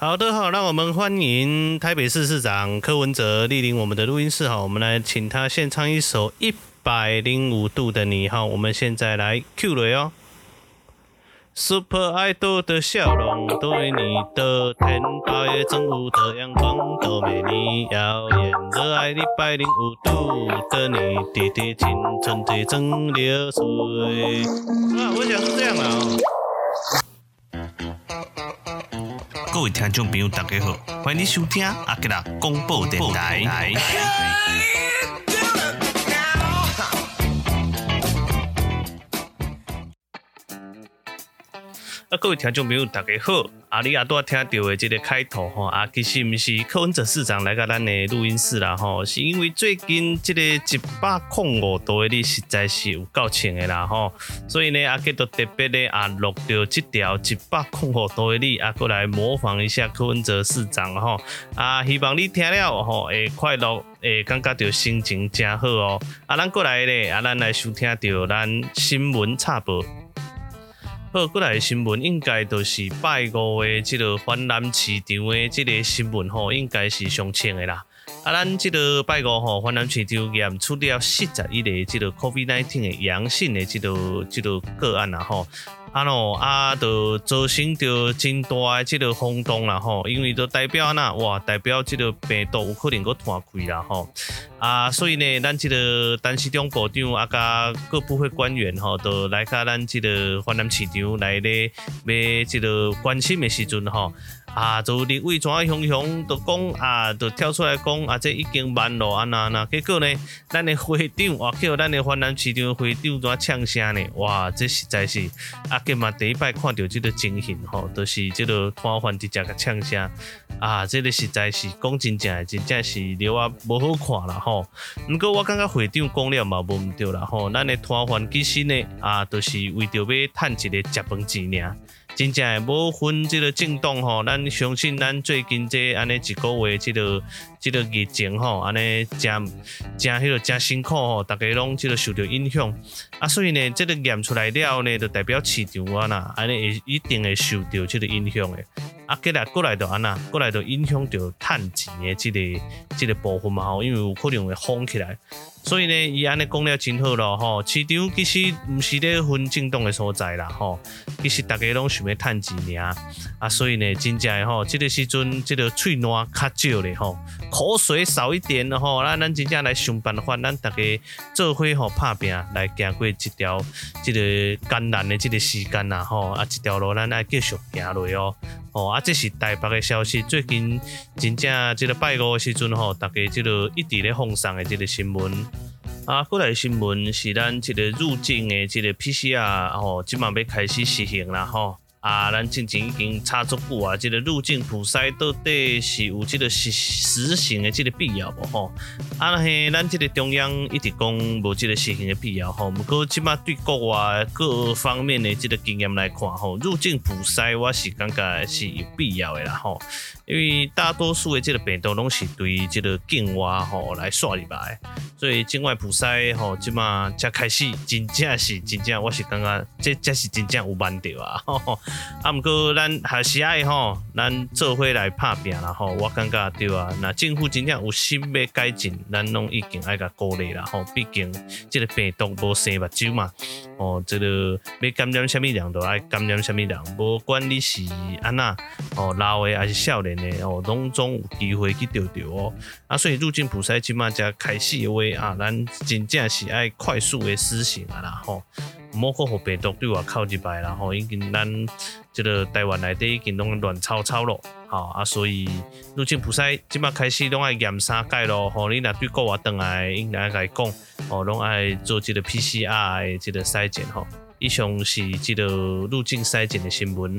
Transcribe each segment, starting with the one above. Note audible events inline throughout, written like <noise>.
好的好，那我们欢迎台北市市长柯文哲莅临我们的录音室哈，我们来请他献唱一首《一百零五度的你》哈，我们现在来 Q 了哦。Super Idol 的笑容，对你的甜八月正午的阳光多美丽耀眼，热爱一百零五度的你，滴滴青春最正流水。啊，我想是这样啊。各位听众朋友，大家好，欢迎收听阿吉拉广播电台。啊，各位听众朋友，大家好！阿里亚多听到的这个开头吼，啊，其实不是柯文哲市长来到咱的录音室啦吼，是因为最近这个一百零五度的你实在是有够呛的啦吼，所以呢，阿吉都特别的啊录到这条一百零五度的你，啊过来模仿一下柯文哲市长吼，啊，希望你听了吼会快乐，会感觉到心情真好哦。啊，咱过来咧，啊，咱来收听到咱新闻插播。好，过来的新闻应该都是拜五的即个环南市场的即个新闻吼，应该是上清的啦。啊，咱即个拜五吼，环南市场验出了四十一个即个 COVID-19 的阳性的这个这个个案啦吼。啊喏，啊，就造成着真大诶即个轰动啦吼，因为都代表呐，哇，代表即个病毒有可能搁传开啦吼。啊，所以呢，咱即个陈时中部长啊，甲各部会官员吼，都来甲咱即个华南市场来咧，买即个关心诶时阵吼。啊，就立委怎啊雄雄都讲啊，就跳出来讲啊，这已经慢了啊，那那结果呢，咱的会长哇，叫咱的华南市场会长怎啊呛声呢？哇，这实在是啊，今嘛第一摆看到这个情形吼，都、是这个摊贩直接个呛声啊，这个实在是讲真正，真正是了啊，无好看啦吼。不过我感觉会长讲了嘛，无毋对啦吼，咱的摊贩其实呢啊，都、是为着要赚一个食饭钱尔。真正，无分即个政党吼，咱相信咱最近这安尼一个月，即个即个疫情吼，安尼真真迄个真辛苦吼，大家拢即个受到影响啊，所以呢，即个验出来了呢，就代表市场啊呐，安尼会一定会受到即个影响诶。啊，过来过来就安那，过来就影响着趁钱的，即个即个部分嘛吼，因为有可能会封起来。所以呢，伊安尼讲了真好咯吼，市场其实毋是咧分震动诶所在啦吼，其实大家拢想要趁钱尔啊，所以呢，真正诶吼，即个时阵即个喙暖较少咧吼，口水少一点吼，咱咱真正来想办法，咱大家做伙吼拍拼来行过一条即个艰难的即个时间呐吼，啊，这条路咱爱继续行落哦，哦，啊，这是台北的消息，最近真正即个拜五的时阵吼，大家即个一直咧放送诶即个新闻。啊，过来新闻是咱这个入境的这个 PCR 吼，即晚要开始实行了吼。啊，咱之前已经查足久啊，这个入境普筛到底是有这个实实行的这个必要无吼？啊，那嘿，咱这个中央一直讲无这个实行的必要吼。不过今嘛对国外各方面的这个经验来看吼，入境普筛我是感觉是有必要的啦吼。因为大多数的这个病毒拢是对这个境外吼来刷入来，所以境外普筛吼今嘛才开始，真正是真正我是感觉这这是真正有慢着啊吼。<laughs> 啊，毋过咱还是爱吼，咱做伙来拍拼啦吼。我感觉对啊，那政府真正有心要改进，咱拢已经爱甲鼓励啦吼。毕竟这个病毒无生目睭嘛，哦，这个要感染什么人都爱感染什么人，无管你是安那哦，老的还是少年的哦，拢总有机会去得着哦。啊，所以入境普筛即马才开始的话啊，咱真正是爱快速的施行啊啦吼。莫个互病毒对外靠一摆啦吼，已经咱这个台湾内底已经拢乱吵吵咯，吼啊，所以入境不使即马开始拢爱严三界咯，吼，你若对国外倒来，应该来讲，吼，拢爱做即个 PCR 的即个筛检吼。以上是即个入境筛检的新闻。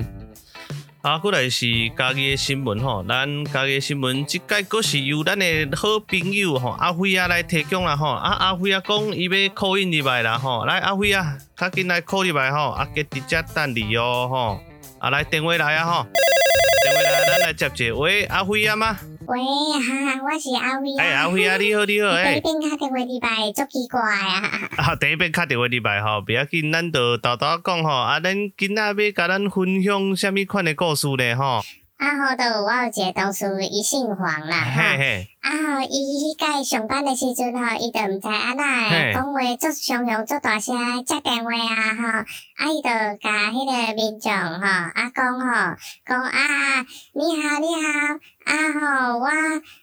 啊，过来是家己的新闻吼，咱家己的新闻，即届阁是由咱的好朋友吼阿辉啊来提供啦吼，啊阿辉啊讲伊要 call in 入来啦吼，来阿辉啊，赶紧来 call 入来吼，啊给直接等你哦吼，啊来电话来啊吼，来，接者，喂阿辉啊吗？喂，哈哈，我是阿辉啊。哎，阿辉啊，你好，你好，哎。第一遍敲电话礼拜，足奇怪啊。啊，第一遍敲电话礼拜吼，不要紧，咱就豆豆讲吼，啊，咱今仔要甲咱分享什么款的故事呢吼。啊好，的我有一个同事，伊姓黄啦，哈。啊吼，伊迄个上班的时阵吼，伊就毋知安怎诶讲话，足常常做大声接电话啊，吼，啊伊就甲迄个民众吼，啊讲吼，讲啊，你好你好，啊吼，我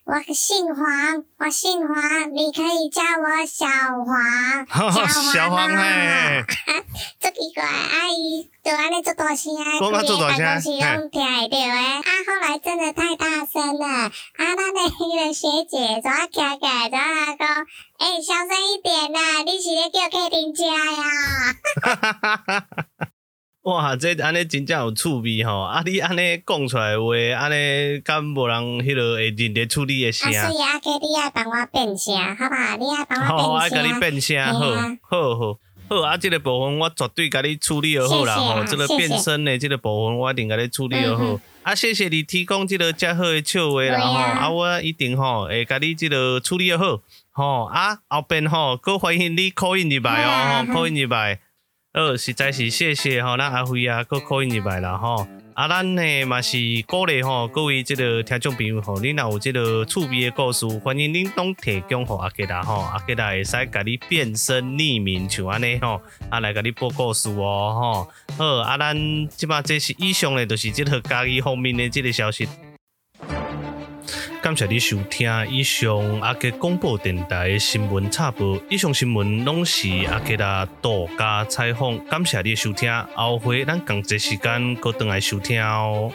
我姓黄，我姓黄，你可以叫我小黄，<laughs> 小黄嘿，足奇怪，啊伊就安尼足大声，讲啊做大声，是拢听会到诶，啊后来真的太大声了，啊咱诶迄个。学姐怎啊开开，怎啊讲？哎、欸，小声一点啦！你是咧叫客人家呀？<laughs> 哇，这安尼真正有趣味吼！啊，你安尼讲出来的话，安尼敢无人迄落会认得出你的声？啊，所以阿哥，你爱帮我变声，好吧？你爱帮我变声。好，爱甲你变声，好，好好好。啊，这个部分我绝对甲你处理好啦吼。这个变声的这个部分，我一定甲你处理好。嗯啊，谢谢你提供这个遮好的笑话啦吼，啊，我一定吼会甲你这个处理好，吼啊，后边吼，佫欢迎你 call in 入来哦，吼 <laughs> call in 入来，呃，实在是谢谢吼，咱阿辉啊，阁 call in 入来啦吼。啊，咱呢嘛是鼓励吼，各位即个听众朋友吼，你若有即个趣味的故事，欢迎恁拢提供给阿吉达吼，阿吉达会使甲你变身匿名像安尼吼，啊来甲你报故事哦吼。好，啊，咱即马这是以上的，就是即个家己方面的即个消息。感谢你收听以上阿杰广播电台的新闻插播，以上新闻拢是阿杰的独家采访。感谢你收听，后回咱同一时间搁转来收听哦。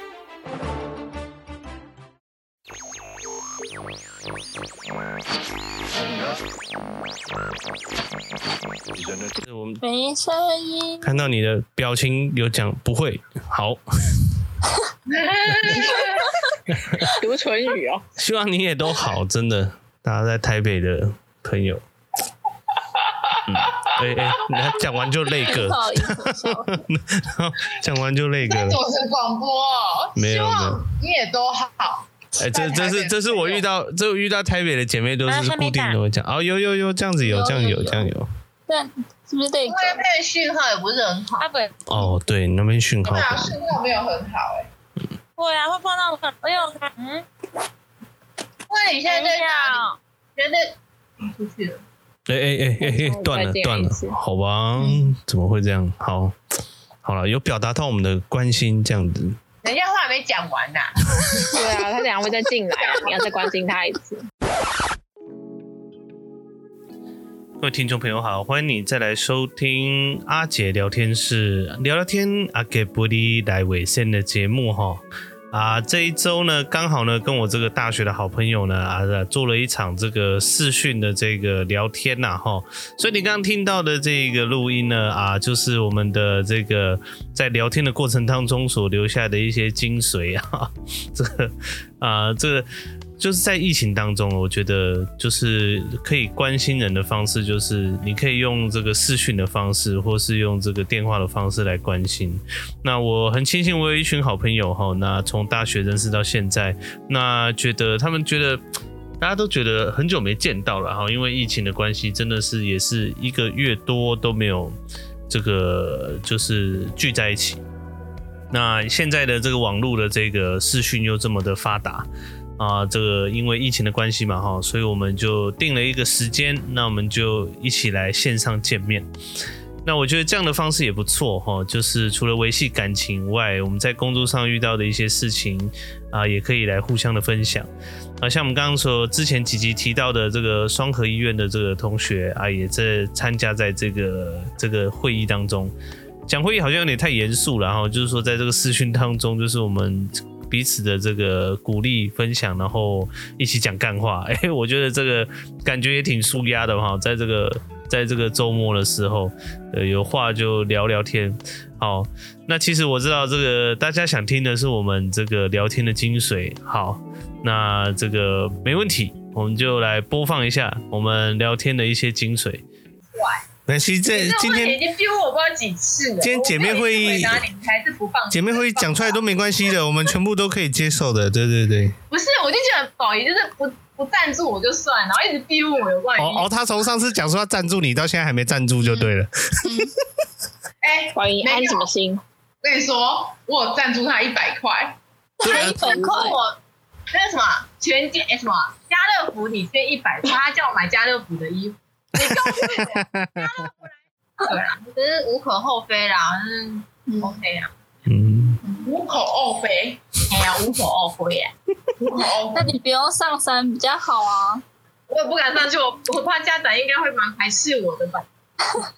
没声音。看到你的表情有讲不会，好。读唇语哦，希望你也都好，真的。大家在台北的朋友，嗯，哎哎，你看讲完就那个，讲完就那个。主持广播，没有没有，你也都好。哎，这这是这是我遇到，这遇到台北的姐妹都是固定的会讲，哦，有有有，这样子有，这样有，这样有。对，是不是对？因为那边讯号也不是很好。哦，对，那边讯号。讯号没有很好，哎。对啊，会碰到很，哎呦，嗯，那你现在在哪？现在出去了。哎哎哎哎哎，断了断了，好吧？怎么会这样？好，好了，有表达到我们的关心，这样子。人家话没讲完呐。<laughs> 对啊，他等下会再进来，你要再关心他一次。各位听众朋友好，欢迎你再来收听阿杰聊天室聊聊天，阿杰不离来尾声的节目哈。啊，这一周呢，刚好呢，跟我这个大学的好朋友呢，啊，做了一场这个视讯的这个聊天呐，哈，所以你刚刚听到的这个录音呢，啊，就是我们的这个在聊天的过程当中所留下的一些精髓啊，这个啊，这。就是在疫情当中，我觉得就是可以关心人的方式，就是你可以用这个视讯的方式，或是用这个电话的方式来关心。那我很庆幸我有一群好朋友哈，那从大学认识到现在，那觉得他们觉得大家都觉得很久没见到了哈，因为疫情的关系，真的是也是一个月多都没有这个就是聚在一起。那现在的这个网络的这个视讯又这么的发达。啊，这个因为疫情的关系嘛，哈，所以我们就定了一个时间，那我们就一起来线上见面。那我觉得这样的方式也不错，哈，就是除了维系感情外，我们在工作上遇到的一些事情啊，也可以来互相的分享。啊，像我们刚刚说之前几集提到的这个双和医院的这个同学啊，也在参加在这个这个会议当中。讲会议好像有点太严肃了，哈，就是说在这个视讯当中，就是我们。彼此的这个鼓励分享，然后一起讲干话，<laughs> 哎、我觉得这个感觉也挺舒压的哈。在这个在这个周末的时候，呃，有话就聊聊天。好，那其实我知道这个大家想听的是我们这个聊天的精髓。好，那这个没问题，我们就来播放一下我们聊天的一些精髓。没关系，这今天已经逼我不知道几次了。今天姐妹会议，还是不放姐妹会议讲出来都没关系的，我们全部都可以接受的。对对对。不是，我就觉得宝仪就是不不赞助我就算，然后一直逼问我有关系。哦哦，他从上次讲说要赞助你，到现在还没赞助就对了。哎、嗯，<laughs> 宝仪安什么心？我跟你说，我有赞助他一百块。他一百块。我那个什么全家哎什么家乐福，你捐一百块，他叫我买家乐福的衣服，你告诉我家乐福来，对啊，这是无可厚非啦，嗯，OK 啊，嗯，无可厚非，哎呀，无可厚非呀，无可厚非，那你不要上山比较好啊，我也不敢上去，我我怕家长应该会蛮排斥我的吧。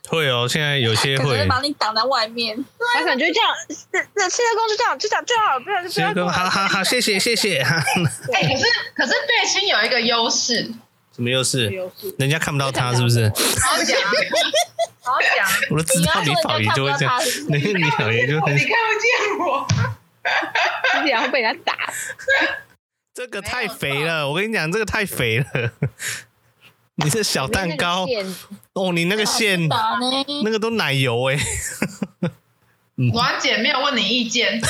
会哦，现在有些会把你挡在外面。他可能就这样，这这现在公就这样，就这样就好，不要就不要。好好好，谢谢谢谢。哎，可是可是对心有一个优势，什么又是？人家看不到他是不是？好讲，好讲。我都知道你讨厌就会这样，那个你讨厌就很。你看不见我，然后被人家打。这个太肥了，我跟你讲，这个太肥了。你是小蛋糕哦，你那个馅，那个都奶油哎。婉姐没有问你意见。<laughs>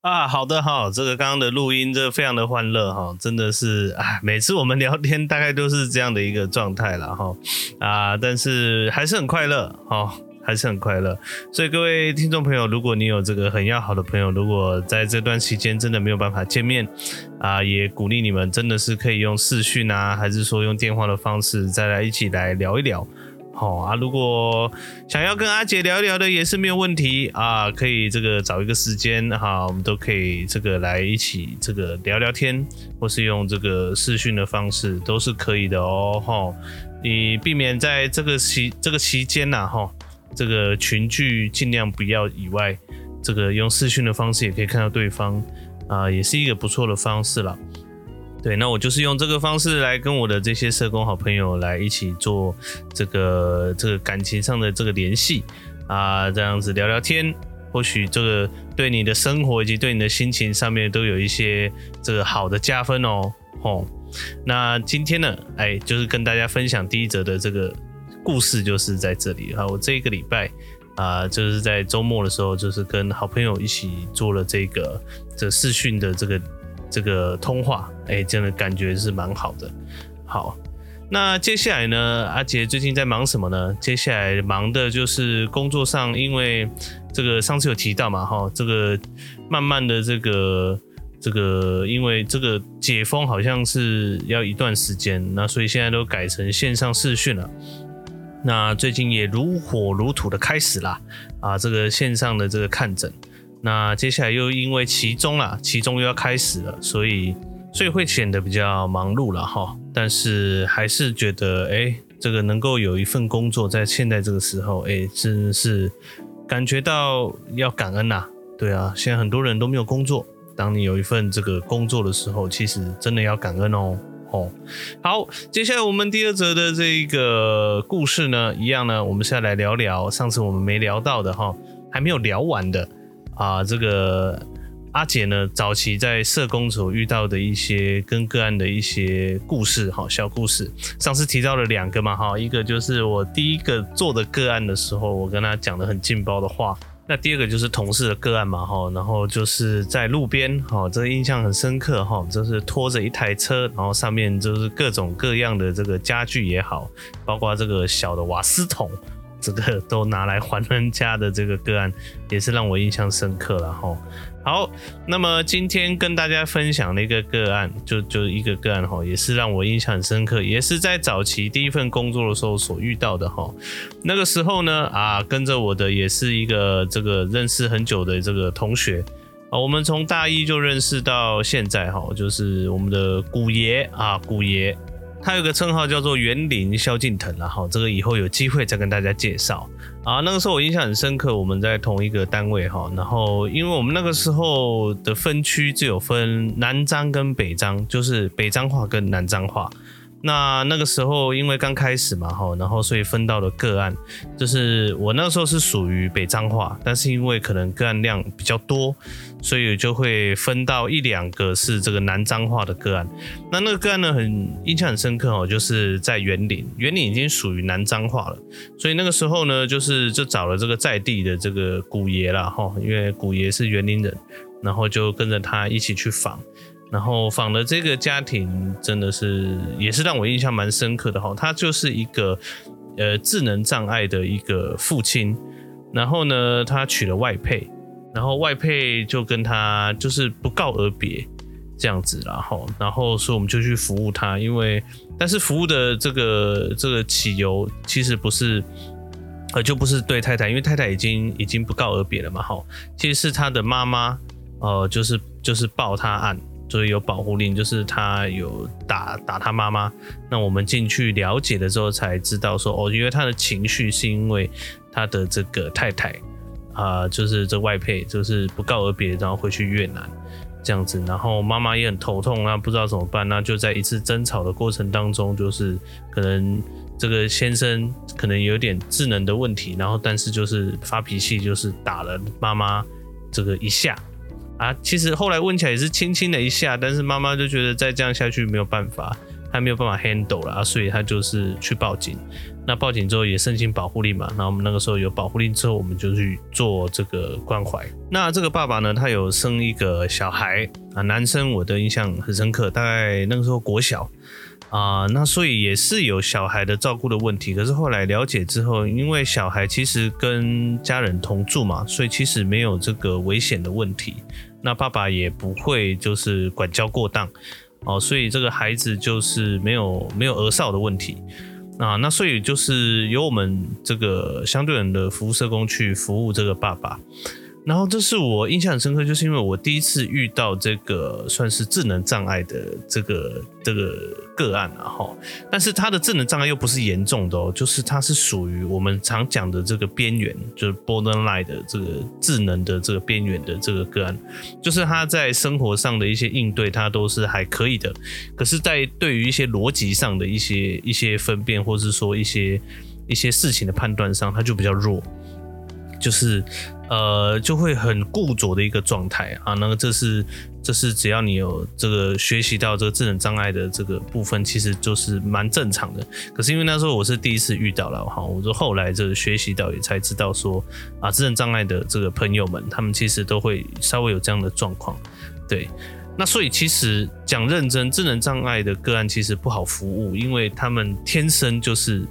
啊，好的哈，这个刚刚的录音，这个非常的欢乐哈，真的是啊，每次我们聊天大概都是这样的一个状态了哈啊，但是还是很快乐哈。还是很快乐，所以各位听众朋友，如果你有这个很要好的朋友，如果在这段期间真的没有办法见面啊，也鼓励你们真的是可以用视讯啊，还是说用电话的方式再来一起来聊一聊，好啊。如果想要跟阿杰聊一聊的也是没有问题啊，可以这个找一个时间哈，我们都可以这个来一起这个聊聊天，或是用这个视讯的方式都是可以的哦，哈，你避免在这个期这个期间呐，哈。这个群聚尽量不要以外，这个用视讯的方式也可以看到对方啊、也是一个不错的方式了。对，那我就是用这个方式来跟我的这些社工好朋友来一起做这个这个感情上的这个联系啊，这样子聊聊天，或许这个对你的生活以及对你的心情上面都有一些这个好的加分哦。吼，那今天呢，哎，就是跟大家分享第一则的这个。故事就是在这里哈，我这一个礼拜啊、就是在周末的时候，就是跟好朋友一起做了这个这视讯的这个这个通话，哎、真的感觉是蛮好的。好，那接下来呢，阿杰最近在忙什么呢？接下来忙的就是工作上，因为这个上次有提到嘛，哈，这个慢慢的这个这个，因为这个解封好像是要一段时间，那所以现在都改成线上视讯了。那最近也如火如荼的开始啦，啊，这个线上的这个看诊，那接下来又因为期中啦，期中又要开始了，所以所以会显得比较忙碌了哈。但是还是觉得，哎、这个能够有一份工作在现在这个时候，哎、真是感觉到要感恩呐。对啊，现在很多人都没有工作，当你有一份这个工作的时候，其实真的要感恩哦。哦，好，接下来我们第二则的这个故事呢，一样呢，我们现在来聊聊上次我们没聊到的哈，还没有聊完的啊，这个阿姐呢，早期在社工所遇到的一些跟个案的一些故事哈，小故事。上次提到了两个嘛哈，一个就是我第一个做的个案的时候，我跟他讲的很劲爆的话。那第二个就是同事的个案嘛，哈，然后就是在路边，哈，这个印象很深刻，哈，就是拖着一台车，然后上面就是各种各样的这个家具也好，包括这个小的瓦斯桶，这个都拿来还人家的这个个案，也是让我印象深刻了，哈。好，那么今天跟大家分享的一个个案，就就一个个案哈，也是让我印象很深刻，也是在早期第一份工作的时候所遇到的哈。那个时候呢，啊，跟着我的也是一个这个认识很久的这个同学啊，我们从大一就认识到现在哈，就是我们的古爷啊，古爷。他有个称号叫做园林萧敬腾，然后这个以后有机会再跟大家介绍啊。那个时候我印象很深刻，我们在同一个单位哈，然后因为我们那个时候的分区只有分南漳跟北漳，就是北漳话跟南漳话。那那个时候因为刚开始嘛哈，然后所以分到了个案，就是我那个时候是属于北彰化，但是因为可能个案量比较多。所以就会分到一两个是这个南彰化的个案，那那个个案呢，很印象很深刻哦，就是在园林，园林已经属于南彰化了，所以那个时候呢，就是就找了这个在地的这个古爷啦哈，因为古爷是园林人，然后就跟着他一起去访，然后访的这个家庭真的是也是让我印象蛮深刻的哈，他就是一个呃智能障碍的一个父亲。然后呢，他娶了外配，然后外配就跟他就是不告而别这样子，然后然后所以我们就去服务他，因为但是服务的这个这个起由其实不是。呃，就不是对太太，因为太太已经已经不告而别了嘛，哈，其实是他的妈妈，呃，就是就是报他案，所以有保护令，就是他有打打他妈妈。那我们进去了解的时候才知道说，哦，因为他的情绪是因为他的这个太太，啊、就是这外配，就是不告而别，然后回去越南这样子，然后妈妈也很头痛，那不知道怎么办，那就在一次争吵的过程当中，就是可能。这个先生可能有点智能的问题，然后但是就是发脾气，就是打了妈妈这个一下啊。其实后来问起来也是轻轻的一下，但是妈妈就觉得再这样下去没有办法，她没有办法 handle 了啊，所以她就是去报警。那报警之后也申请保护令嘛，那我们那个时候有保护令之后，我们就去做这个关怀。那这个爸爸呢，他有生一个小孩啊，男生，我的印象很深刻，大概那个时候国小。啊、那所以也是有小孩的照顾的问题。可是后来了解之后，因为小孩其实跟家人同住嘛，所以其实没有这个危险的问题。那爸爸也不会就是管教过当哦，所以这个孩子就是没有没有儿少的问题啊。那所以就是由我们这个相对人的服务社工去服务这个爸爸。然后这是我印象很深刻，就是因为我第一次遇到这个算是智能障碍的这个这个个案啊哈，但是他的智能障碍又不是严重的哦，就是他是属于我们常讲的这个边缘，就是 borderline 的这个智能的这个边缘的这个个案，就是他在生活上的一些应对，他都是还可以的，可是，在对于一些逻辑上的一些一些分辨，或是说一些一些事情的判断上，他就比较弱，就是。呃，就会很固着的一个状态啊。那个，这是这是只要你有这个学习到这个智能障碍的这个部分，其实就是蛮正常的。可是因为那时候我是第一次遇到了哈，我就后来这个学习到也才知道说啊，智能障碍的这个朋友们，他们其实都会稍微有这样的状况。对，那所以其实讲认真，智能障碍的个案其实不好服务，因为他们天生就是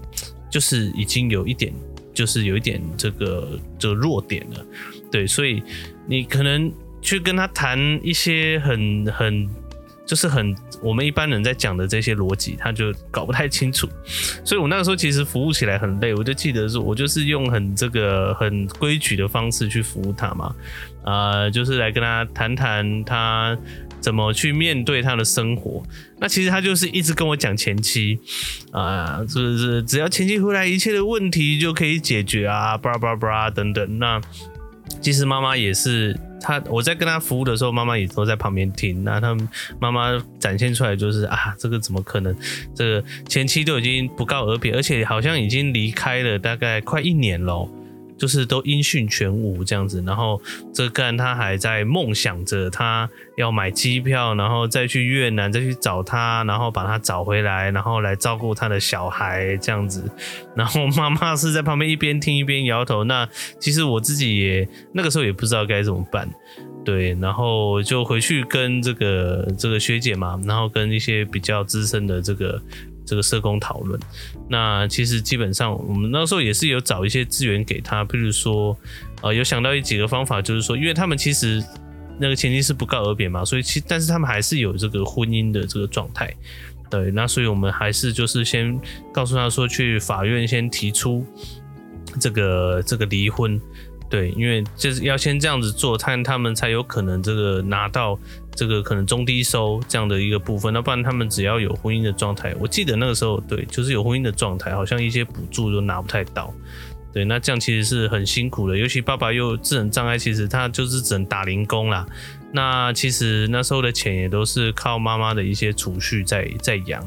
就是已经有一点。就是有一点这个这个弱点了，对，所以你可能去跟他谈一些很很就是很我们一般人在讲的这些逻辑，他就搞不太清楚。所以我那个时候其实服务起来很累，我就记得是我就是用很这个很规矩的方式去服务他嘛，呃，就是来跟他谈谈他。怎么去面对他的生活？那其实他就是一直跟我讲前妻啊，是不是？只要前妻回来，一切的问题就可以解决啊，巴拉巴拉巴拉等等。那其实妈妈也是，他我在跟他服务的时候，妈妈也都在旁边听。那他们妈妈展现出来就是啊，这个怎么可能？这个前妻都已经不告而别，而且好像已经离开了大概快一年了。就是都音讯全无这样子，然后这个人他还在梦想着他要买机票，然后再去越南再去找他，然后把他找回来，然后来照顾他的小孩这样子。然后妈妈是在旁边一边听一边摇头。那其实我自己也那个时候也不知道该怎么办，对，然后就回去跟这个这个学姐嘛，然后跟一些比较资深的这个。这个社工讨论，那其实基本上我们那时候也是有找一些资源给他，譬如说，呃，有想到一几个方法，就是说，因为他们其实那个前妻是不告而别嘛，所以其但是他们还是有这个婚姻的这个状态，对，那所以我们还是就是先告诉他说，去法院先提出这个这个离婚，对，因为就是要先这样子做，他他们才有可能这个拿到。这个可能中低收这样的一个部分，那不然他们只要有婚姻的状态，我记得那个时候对，就是有婚姻的状态，好像一些补助都拿不太到，对，那这样其实是很辛苦的，尤其爸爸又智能障碍，其实他就是只能打零工啦。那其实那时候的钱也都是靠妈妈的一些储蓄在在养，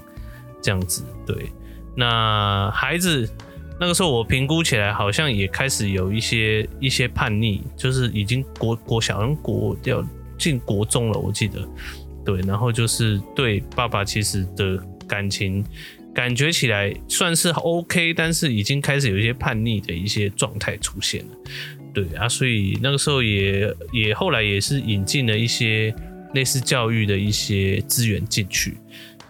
这样子，对。那孩子那个时候我评估起来，好像也开始有一些一些叛逆，就是已经国国小人国掉。进国中了，我记得，对，然后就是对爸爸其实的感情感觉起来算是 OK，但是已经开始有一些叛逆的一些状态出现了，对啊，所以那个时候也也后来也是引进了一些类似教育的一些资源进去，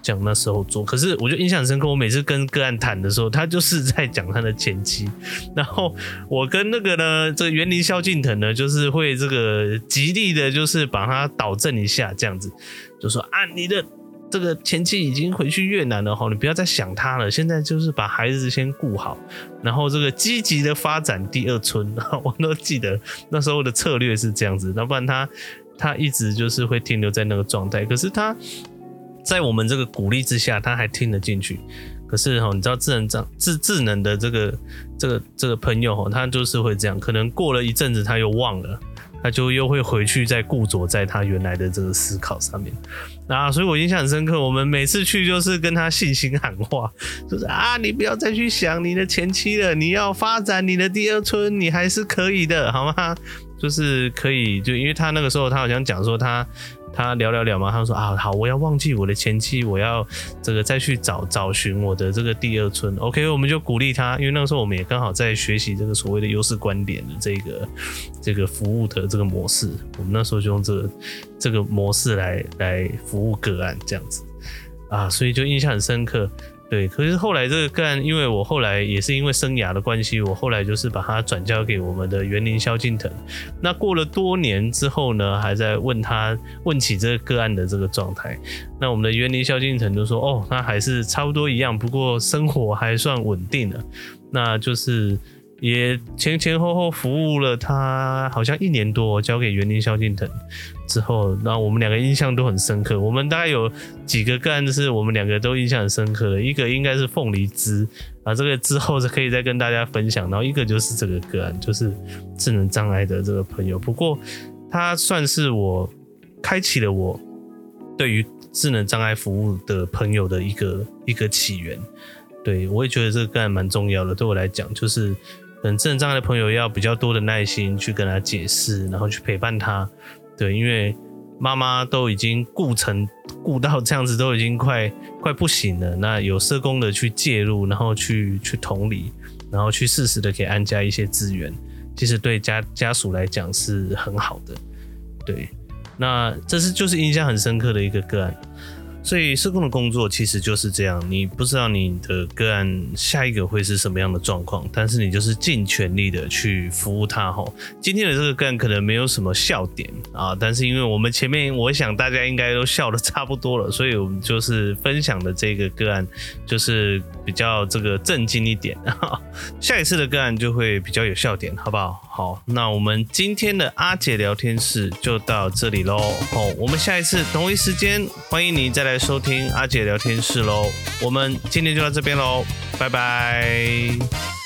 讲那时候做。可是我就印象深刻，我每次跟个案谈的时候，他就是在讲他的前妻，然后我跟那个呢，这个园林萧敬腾呢，就是会这个极力的，就是把他导正一下，这样子，就说啊，你的。这个前妻已经回去越南了哈，你不要再想他了。现在就是把孩子先顾好，然后这个积极的发展第二春。我都记得那时候的策略是这样子，要不然他他一直就是会停留在那个状态。可是他在我们这个鼓励之下，他还听得进去。可是哈，你知道智能长智智能的这个这个这个朋友哈，他就是会这样，可能过了一阵子他又忘了。他就又会回去再固着在他原来的这个思考上面，啊，所以我印象很深刻。我们每次去就是跟他信心喊话，就是啊，你不要再去想你的前妻了，你要发展你的第二春，你还是可以的，好吗？就是可以，就因为他那个时候他好像讲说他。他聊聊聊嘛，他说啊，好，我要忘记我的前妻，我要这个再去找找寻我的这个第二春。OK，我们就鼓励他，因为那个时候我们也刚好在学习这个所谓的优势观点的这个这个服务的这个模式，我们那时候就用这个这个模式来来服务个案这样子啊，所以就印象很深刻。对，可是后来这个个案，因为我后来也是因为生涯的关系，我后来就是把它转交给我们的园林萧敬腾。那过了多年之后呢，还在问他问起这个个案的这个状态。那我们的园林萧敬腾就说：“哦，那还是差不多一样，不过生活还算稳定了。”那就是。也前前后后服务了他，好像一年多，交给园林萧敬腾之后，那我们两个印象都很深刻。我们大概有几个个案是我们两个都印象很深刻的，一个应该是凤梨枝啊，这个之后是可以再跟大家分享。然后一个就是这个个案，就是智能障碍的这个朋友。不过他算是我开启了我对于智能障碍服务的朋友的一个一个起源。对，我也觉得这个个案蛮重要的，对我来讲就是。等智能障碍的朋友要比较多的耐心去跟他解释，然后去陪伴他。对，因为妈妈都已经顾成顾到这样子，都已经快快不行了。那有社工的去介入，然后去去同理，然后去适时的给安家一些资源，其实对家家属来讲是很好的。对，那这是就是印象很深刻的一个个案。所以社工的工作其实就是这样，你不知道你的个案下一个会是什么样的状况，但是你就是尽全力的去服务他吼。今天的这个个案可能没有什么笑点啊，但是因为我们前面我想大家应该都笑的差不多了，所以我们就是分享的这个个案就是比较这个震惊一点，下一次的个案就会比较有笑点，好不好？好，那我们今天的阿姐聊天室就到这里喽。好，我们下一次同一时间欢迎你再来收听阿姐聊天室喽，我们今天就到这边喽，拜拜。